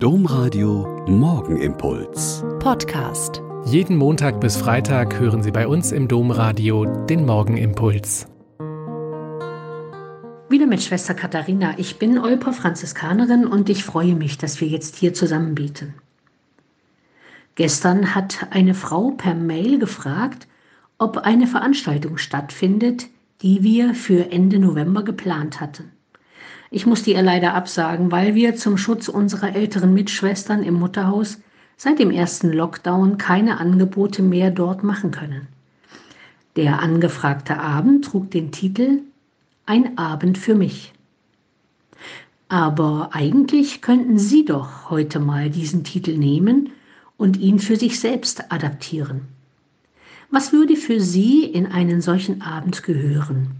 Domradio Morgenimpuls. Podcast. Jeden Montag bis Freitag hören Sie bei uns im Domradio den Morgenimpuls. Wieder mit Schwester Katharina. Ich bin Olper Franziskanerin und ich freue mich, dass wir jetzt hier zusammen beten. Gestern hat eine Frau per Mail gefragt, ob eine Veranstaltung stattfindet, die wir für Ende November geplant hatten. Ich musste ihr leider absagen, weil wir zum Schutz unserer älteren Mitschwestern im Mutterhaus seit dem ersten Lockdown keine Angebote mehr dort machen können. Der angefragte Abend trug den Titel Ein Abend für mich. Aber eigentlich könnten Sie doch heute mal diesen Titel nehmen und ihn für sich selbst adaptieren. Was würde für Sie in einen solchen Abend gehören?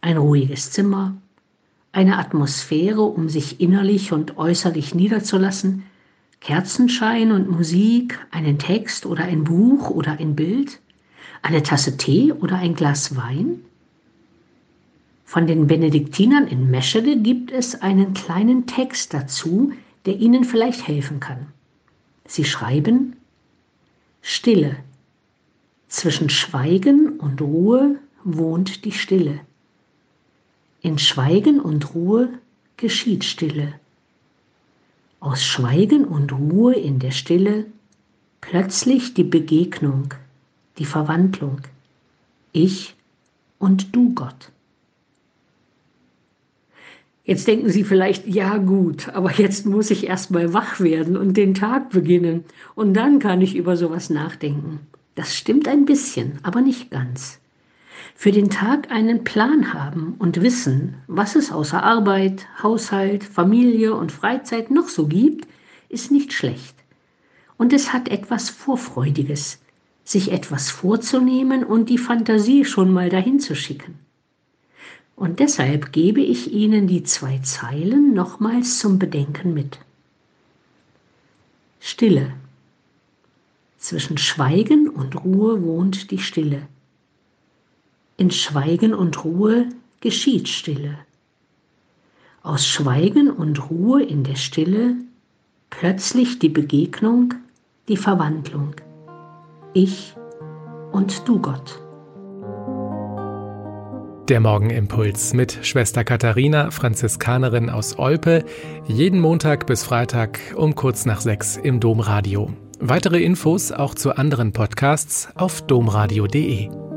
Ein ruhiges Zimmer, eine Atmosphäre, um sich innerlich und äußerlich niederzulassen, Kerzenschein und Musik, einen Text oder ein Buch oder ein Bild, eine Tasse Tee oder ein Glas Wein? Von den Benediktinern in Meschede gibt es einen kleinen Text dazu, der Ihnen vielleicht helfen kann. Sie schreiben Stille. Zwischen Schweigen und Ruhe wohnt die Stille. In Schweigen und Ruhe geschieht Stille. Aus Schweigen und Ruhe in der Stille plötzlich die Begegnung, die Verwandlung. Ich und du, Gott. Jetzt denken Sie vielleicht, ja gut, aber jetzt muss ich erst mal wach werden und den Tag beginnen und dann kann ich über sowas nachdenken. Das stimmt ein bisschen, aber nicht ganz für den Tag einen Plan haben und wissen, was es außer Arbeit, Haushalt, Familie und Freizeit noch so gibt, ist nicht schlecht. Und es hat etwas Vorfreudiges, sich etwas vorzunehmen und die Fantasie schon mal dahin zu schicken. Und deshalb gebe ich Ihnen die zwei Zeilen nochmals zum Bedenken mit. Stille. Zwischen Schweigen und Ruhe wohnt die Stille. In Schweigen und Ruhe geschieht Stille. Aus Schweigen und Ruhe in der Stille plötzlich die Begegnung, die Verwandlung. Ich und du, Gott. Der Morgenimpuls mit Schwester Katharina, Franziskanerin aus Olpe, jeden Montag bis Freitag um kurz nach sechs im Domradio. Weitere Infos auch zu anderen Podcasts auf domradio.de.